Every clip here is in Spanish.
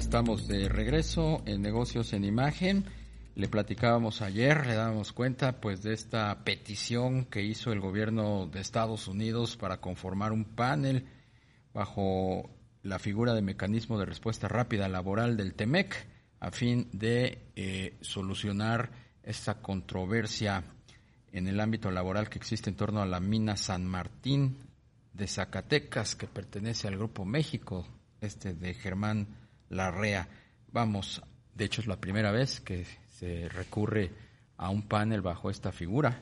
estamos de regreso en Negocios en Imagen. Le platicábamos ayer, le dábamos cuenta pues de esta petición que hizo el gobierno de Estados Unidos para conformar un panel bajo la figura de mecanismo de respuesta rápida laboral del TEMEC a fin de eh, solucionar esta controversia en el ámbito laboral que existe en torno a la mina San Martín de Zacatecas que pertenece al Grupo México, este de Germán Larrea. Vamos, de hecho es la primera vez que se recurre a un panel bajo esta figura.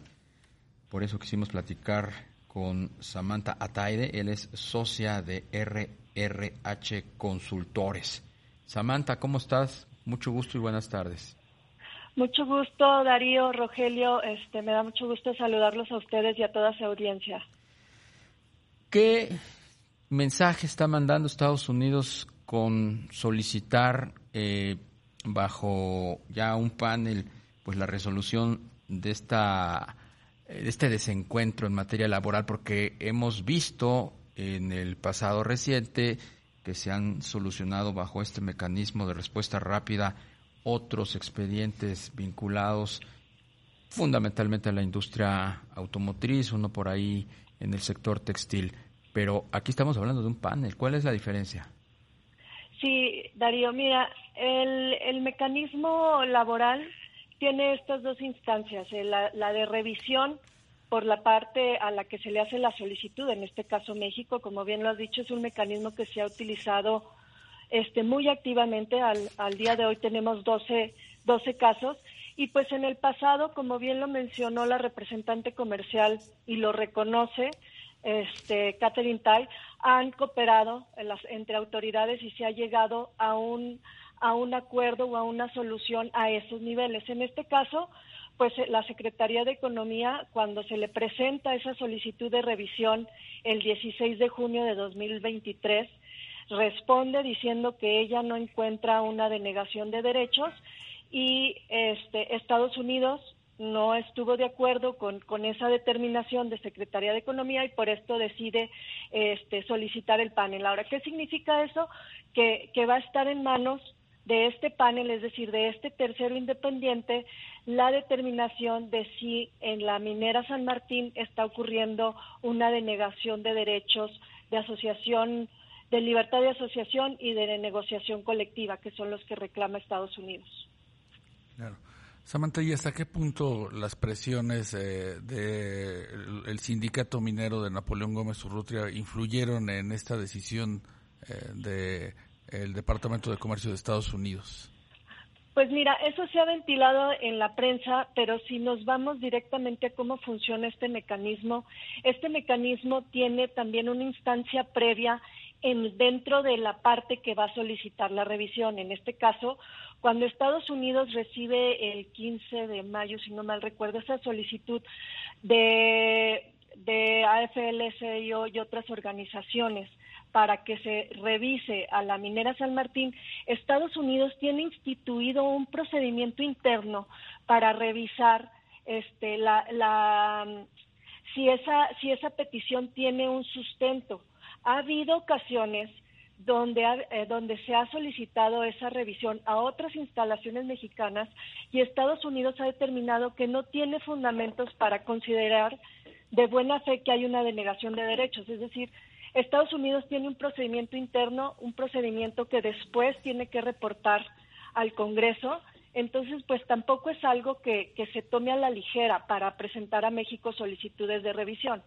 Por eso quisimos platicar con Samantha Ataide, él es socia de RRH Consultores. Samantha, ¿cómo estás? Mucho gusto y buenas tardes. Mucho gusto, Darío, Rogelio. Este, me da mucho gusto saludarlos a ustedes y a toda su audiencia. ¿Qué mensaje está mandando Estados Unidos con solicitar eh, bajo ya un panel pues la resolución de esta de este desencuentro en materia laboral porque hemos visto en el pasado reciente que se han solucionado bajo este mecanismo de respuesta rápida otros expedientes vinculados fundamentalmente a la industria automotriz, uno por ahí en el sector textil. Pero aquí estamos hablando de un panel. ¿Cuál es la diferencia? Sí, Darío, mira, el, el mecanismo laboral tiene estas dos instancias, eh, la, la, de revisión por la parte a la que se le hace la solicitud, en este caso México, como bien lo has dicho, es un mecanismo que se ha utilizado este, muy activamente. Al, al día de hoy tenemos 12, 12 casos y pues en el pasado, como bien lo mencionó la representante comercial y lo reconoce, este, Catherine Tai, han cooperado las, entre autoridades y se ha llegado a un, a un acuerdo o a una solución a esos niveles. En este caso, pues eh, la Secretaría de Economía, cuando se le presenta esa solicitud de revisión el 16 de junio de 2023, responde diciendo que ella no encuentra una denegación de derechos y este, Estados Unidos no estuvo de acuerdo con, con, esa determinación de Secretaría de Economía y por esto decide este, solicitar el panel. Ahora, ¿qué significa eso? Que, que va a estar en manos de este panel, es decir, de este tercero independiente, la determinación de si en la minera San Martín está ocurriendo una denegación de derechos de asociación, de libertad de asociación y de negociación colectiva, que son los que reclama Estados Unidos. Claro. Samantha, ¿y hasta qué punto las presiones eh, del el sindicato minero de Napoleón Gómez Urrutia influyeron en esta decisión eh, del Departamento de Comercio de Estados Unidos? Pues mira, eso se ha ventilado en la prensa, pero si nos vamos directamente a cómo funciona este mecanismo, este mecanismo tiene también una instancia previa en, dentro de la parte que va a solicitar la revisión. En este caso, cuando Estados Unidos recibe el 15 de mayo, si no mal recuerdo, esa solicitud de, de AFL-CIO y otras organizaciones para que se revise a la minera San Martín, Estados Unidos tiene instituido un procedimiento interno para revisar este, la, la, si, esa, si esa petición tiene un sustento. Ha habido ocasiones donde, eh, donde se ha solicitado esa revisión a otras instalaciones mexicanas y Estados Unidos ha determinado que no tiene fundamentos para considerar de buena fe que hay una denegación de derechos. Es decir, Estados Unidos tiene un procedimiento interno, un procedimiento que después tiene que reportar al Congreso. Entonces, pues tampoco es algo que, que se tome a la ligera para presentar a México solicitudes de revisión.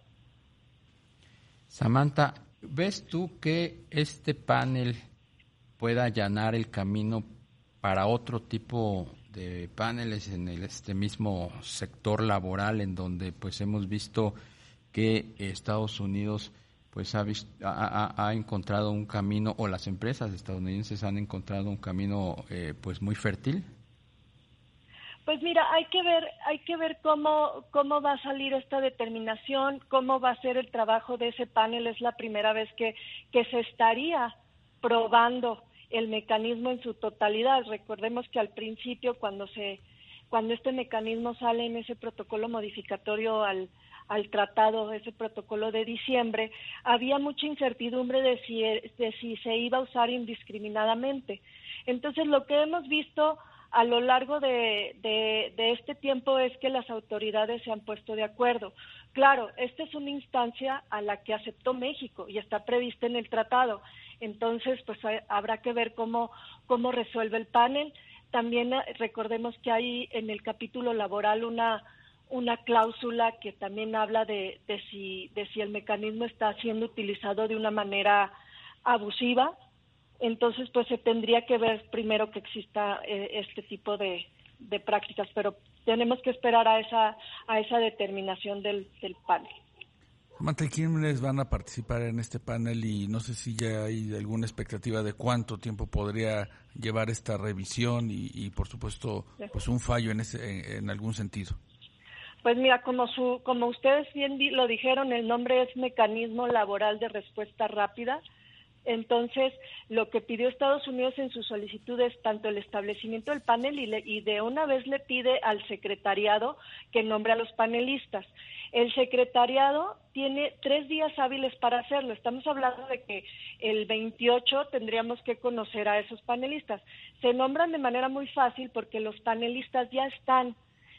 Samantha, ¿Ves tú que este panel pueda allanar el camino para otro tipo de paneles en el, este mismo sector laboral en donde pues hemos visto que Estados Unidos pues ha, ha, encontrado un camino, o las empresas estadounidenses han encontrado un camino eh, pues muy fértil? Pues mira, hay que ver, hay que ver cómo, cómo va a salir esta determinación, cómo va a ser el trabajo de ese panel. Es la primera vez que, que se estaría probando el mecanismo en su totalidad. Recordemos que al principio, cuando se, cuando este mecanismo sale en ese protocolo modificatorio al, al tratado, ese protocolo de diciembre, había mucha incertidumbre de si, de si se iba a usar indiscriminadamente. Entonces, lo que hemos visto a lo largo de, de, este tiempo es que las autoridades se han puesto de acuerdo. Claro, esta es una instancia a la que aceptó México y está prevista en el tratado. Entonces, pues habrá que ver cómo, cómo resuelve el panel. También eh, recordemos que hay en el capítulo laboral una una cláusula que también habla de, de, si, de si el mecanismo está siendo utilizado de una manera abusiva. Entonces, pues se tendría que ver primero que exista eh, este tipo de, de, prácticas, pero tenemos que esperar a esa, a esa determinación del, del panel. Samantha, ¿quiénes van a participar en este panel? Y no sé si ya hay alguna expectativa de cuánto tiempo podría llevar esta revisión y, y por supuesto, pues un fallo en, ese, en algún sentido. Pues mira, como, su, como ustedes bien lo dijeron, el nombre es Mecanismo Laboral de Respuesta Rápida. Entonces, lo que pidió Estados Unidos en su solicitud es tanto el establecimiento del panel y, y, de una vez le pide al secretariado que nombre a los panelistas. El secretariado tiene tres días hábiles para hacerlo. Estamos hablando de que el 28 tendríamos que conocer a esos panelistas. Se nombran de manera muy fácil porque los panelistas ya están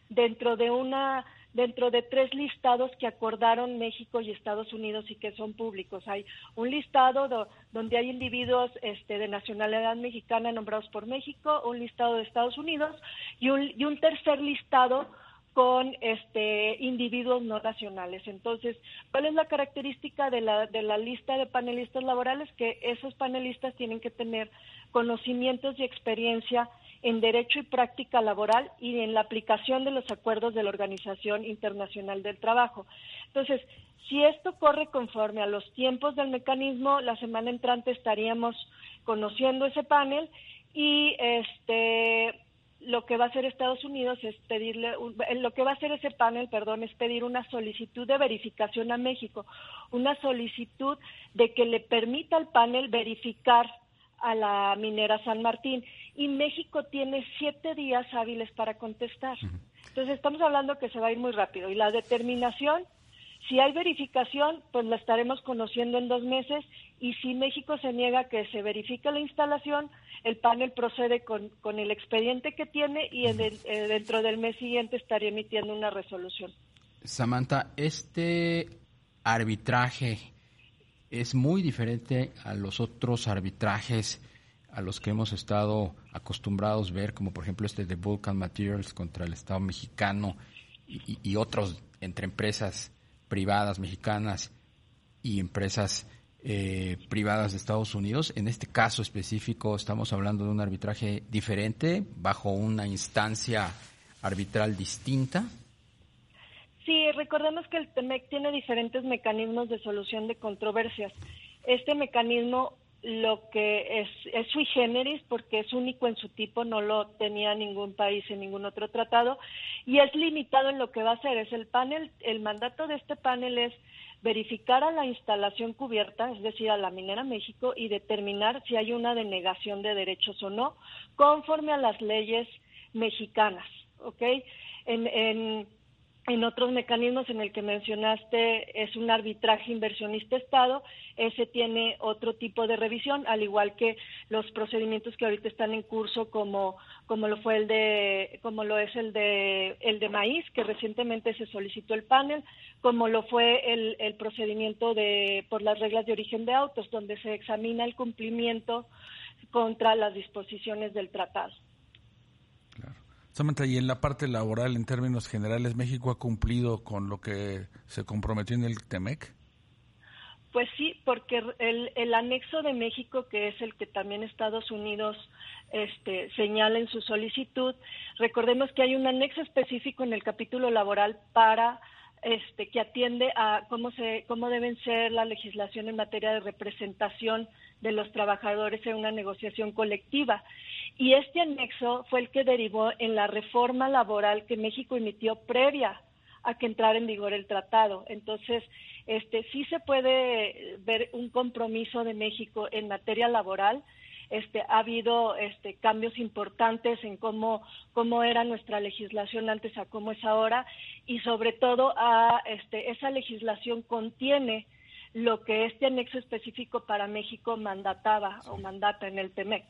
dentro de una dentro de tres listados que acordaron México y Estados Unidos y que son públicos. Hay un listado donde hay individuos este, de nacionalidad mexicana nombrados por México, un listado de Estados Unidos y un, y un tercer listado con este individuos no nacionales. Entonces, ¿cuál es la característica de la, de la lista de panelistas laborales? Que esos panelistas tienen que tener conocimientos y experiencia en derecho y práctica laboral y en la aplicación de los acuerdos de la Organización Internacional del Trabajo. Entonces, si esto corre conforme a los tiempos del mecanismo, la semana entrante estaríamos conociendo ese panel y este lo que va a hacer Estados Unidos es pedirle lo que va a hacer ese panel, perdón, es pedir una solicitud de verificación a México, una solicitud de que le permita al panel verificar a la minera San Martín y México tiene siete días hábiles para contestar. Entonces estamos hablando que se va a ir muy rápido y la determinación, si hay verificación, pues la estaremos conociendo en dos meses y si México se niega que se verifique la instalación, el panel procede con, con el expediente que tiene y eh, dentro del mes siguiente estaría emitiendo una resolución. Samantha, este arbitraje es muy diferente a los otros arbitrajes a los que hemos estado acostumbrados ver, como por ejemplo este de Vulcan Materials contra el Estado mexicano y, otros entre empresas privadas mexicanas y empresas eh, privadas de Estados Unidos. En este caso específico estamos hablando de un arbitraje diferente, bajo una instancia arbitral distinta. Sí, recordemos que el TEMEC tiene diferentes mecanismos de solución de controversias. Este mecanismo lo que es, es sui generis porque es único en su tipo, no lo tenía ningún país en ningún otro tratado y es limitado en lo que va a hacer. Es el panel, el mandato de este panel es verificar a la instalación cubierta, es decir, a la minera México, y determinar si hay una denegación de derechos o no, conforme a las leyes mexicanas, ¿ok? En, en en otros mecanismos en el que mencionaste es un arbitraje inversionista-Estado, ese tiene otro tipo de revisión, al igual que los procedimientos que ahorita están en curso como, como lo fue el de, como lo es el de el de maíz, que recientemente se solicitó el panel, como lo fue el, el procedimiento de por las reglas de origen de autos, donde se examina el cumplimiento contra las disposiciones del tratado. Samantha, y en la parte laboral, en términos generales, ¿México ha cumplido con lo que se comprometió en el TEMEC? Pues sí, porque el, el anexo de México, que es el que también Estados Unidos este, señala en su solicitud, recordemos que hay un anexo específico en el capítulo laboral para este, que atiende a cómo, se, cómo deben ser la legislación en materia de representación de los trabajadores en una negociación colectiva. Y este anexo fue el que derivó en la reforma laboral que México emitió previa a que entrara en vigor el tratado. Entonces, este sí se puede ver un compromiso de México en materia laboral. Este, ha habido este, cambios importantes en cómo, cómo era nuestra legislación antes a cómo es ahora y sobre todo a, este, esa legislación contiene lo que este anexo específico para México mandataba o mandata en el TEMEC.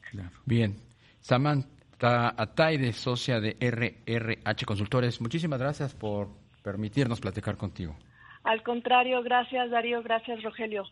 Bien. Samantha Ataide, socia de RRH Consultores, muchísimas gracias por permitirnos platicar contigo. Al contrario, gracias Darío, gracias Rogelio.